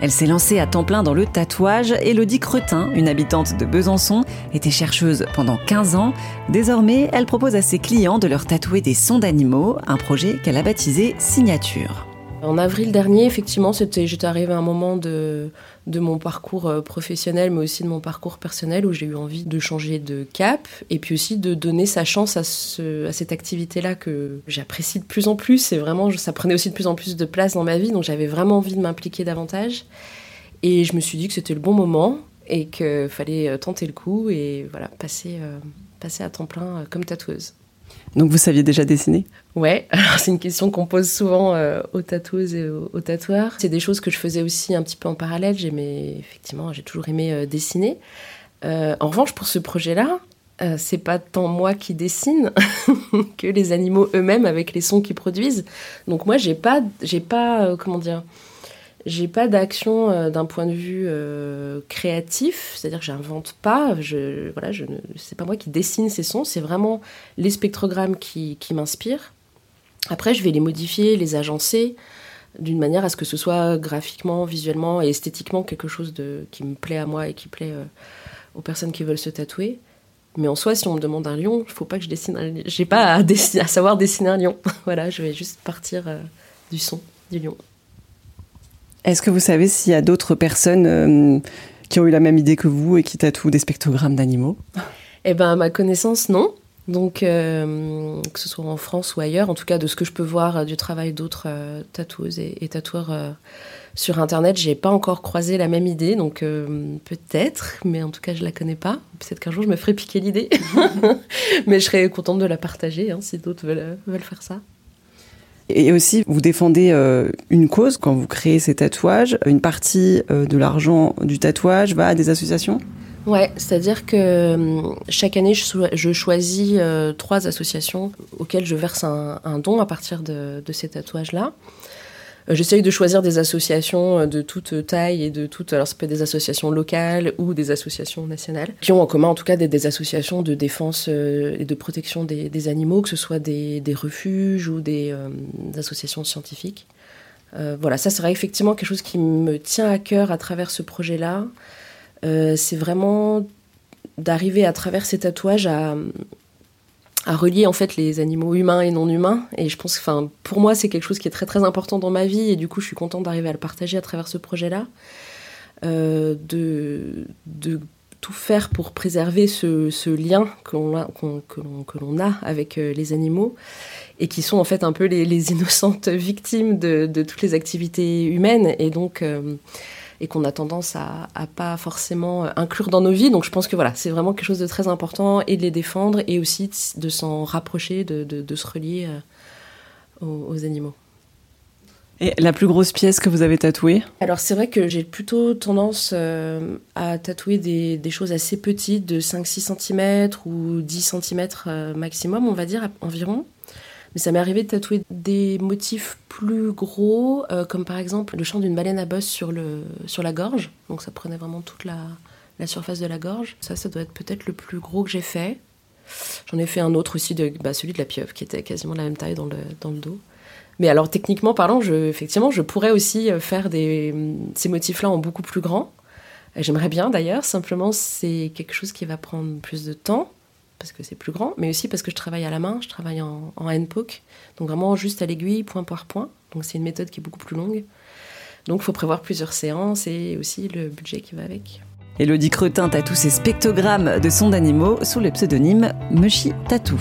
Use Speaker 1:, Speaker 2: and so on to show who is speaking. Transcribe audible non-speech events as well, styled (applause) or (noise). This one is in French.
Speaker 1: Elle s'est lancée à temps plein dans le tatouage. Elodie Cretin, une habitante de Besançon, était chercheuse pendant 15 ans. Désormais, elle propose à ses clients de leur tatouer des sons d'animaux, un projet qu'elle a baptisé Signature.
Speaker 2: En avril dernier, effectivement, c'était, j'étais arrivée à un moment de, de mon parcours euh, professionnel, mais aussi de mon parcours personnel, où j'ai eu envie de changer de cap, et puis aussi de donner sa chance à, ce, à cette activité-là que j'apprécie de plus en plus, et vraiment, ça prenait aussi de plus en plus de place dans ma vie, donc j'avais vraiment envie de m'impliquer davantage. Et je me suis dit que c'était le bon moment, et qu'il fallait euh, tenter le coup, et voilà, passer, euh, passer à temps plein comme tatoueuse.
Speaker 1: Donc vous saviez déjà dessiner?
Speaker 2: Ouais, (laughs) alors c'est une question qu'on pose souvent euh, aux tatoueuses et aux, tatoueurs. C'est des choses que je faisais aussi un petit peu en parallèle. J'aimais effectivement, j'ai toujours aimé euh, dessiner. Euh, en revanche, pour ce projet-là, c'est pas tant moi qui dessine (laughs) que les animaux eux-mêmes avec les sons qu'ils produisent. Donc moi, j'ai pas, j'ai pas, comment dire, j'ai pas d'action euh, d'un point de vue euh, créatif, c'est-à-dire que j'invente pas, je voilà, je c'est pas moi qui dessine ces sons, c'est vraiment les spectrogrammes qui, m'inspirent. Après, je vais les modifier, les agencer d'une manière à ce que ce soit graphiquement, visuellement et esthétiquement quelque chose qui me plaît à moi et qui plaît euh, aux personnes qui veulent se tatouer. Mais en soi, si on me demande un lion, il faut pas que je dessine J'ai pas à, à savoir dessiner un lion. (laughs) voilà, je vais juste partir du son du lion.
Speaker 1: Est-ce que vous savez s'il y a d'autres personnes euh, qui ont eu la même idée que vous et qui tatouent des spectrogrammes d'animaux?
Speaker 2: Eh ben, à ma connaissance, non. Donc, euh, que ce soit en France ou ailleurs, en tout cas de ce que je peux voir euh, du travail d'autres tatoueuses et, tatoueurs sur Internet, j'ai pas encore croisé la même idée, donc peut-être, mais en tout cas je la connais pas. Peut-être qu'un jour je me ferai piquer l'idée, (laughs) mais je serais contente de la partager hein, si d'autres veulent faire ça.
Speaker 1: Et aussi, vous défendez euh, une cause quand vous créez ces tatouages. Une partie euh, de l'argent du tatouage va à des associations?
Speaker 2: Ouais, c'est-à-dire que euh, chaque année, je, choisis trois associations auxquelles je verse un, don à partir de ces tatouages-là. Euh, j'essaye de choisir des associations euh, de toute taille et de toute. Alors, ça peut être des associations locales ou des associations nationales, qui ont en commun en tout cas des, associations de défense euh, et de protection des, animaux, que ce soit des, refuges ou des, associations scientifiques. voilà, ça serait effectivement quelque chose qui me tient à cœur à travers ce projet-là. c'est vraiment d'arriver à travers ces tatouages à, à relier en fait les animaux humains et non humains. Et je pense, enfin, pour moi, c'est quelque chose qui est très très important dans ma vie. Et du coup, je suis contente d'arriver à le partager à travers ce projet-là, euh, de, de tout faire pour préserver ce, ce lien que l'on a, que l'on a avec euh, les animaux et qui sont en fait un peu les, innocentes (laughs) victimes de, de, toutes les activités humaines. Et donc euh, et qu'on a tendance à, à, pas forcément inclure dans nos vies. Donc je pense que voilà, c'est vraiment quelque chose de très important et de les défendre et aussi de s'en rapprocher, de, de, se relier euh, aux, animaux.
Speaker 1: Et la plus grosse pièce que vous avez tatouée?
Speaker 2: Alors c'est vrai que j'ai plutôt tendance euh, à tatouer des, des, choses assez petites, de 5-6 cm ou 10 cm euh, maximum, on va dire environ. Mais ça m'est arrivé de tatouer des motifs plus gros, euh, comme par exemple le chant d'une baleine à bosse sur, le, sur la gorge. Donc ça prenait vraiment toute la, surface de la gorge. Ça, ça doit être peut-être le plus gros que j'ai fait. J'en ai fait un autre aussi, de, bah, celui de la pieuvre, qui était quasiment de la même taille dans le, dans le dos. Mais alors techniquement parlant, je, effectivement, je pourrais aussi euh, faire des, ces motifs-là en beaucoup plus grand. J'aimerais bien d'ailleurs, simplement c'est quelque chose qui va prendre plus de temps parce que c'est plus grand, mais aussi parce que je travaille à la main, je travaille en, en handpoke, donc vraiment juste à l'aiguille, point par point. Donc c'est une méthode qui est beaucoup plus longue. Donc il faut prévoir plusieurs séances et aussi le budget qui va avec.
Speaker 1: Elodie Cretin tous ses spectrogrammes de sons d'animaux sous le pseudonyme Mushi Tatou.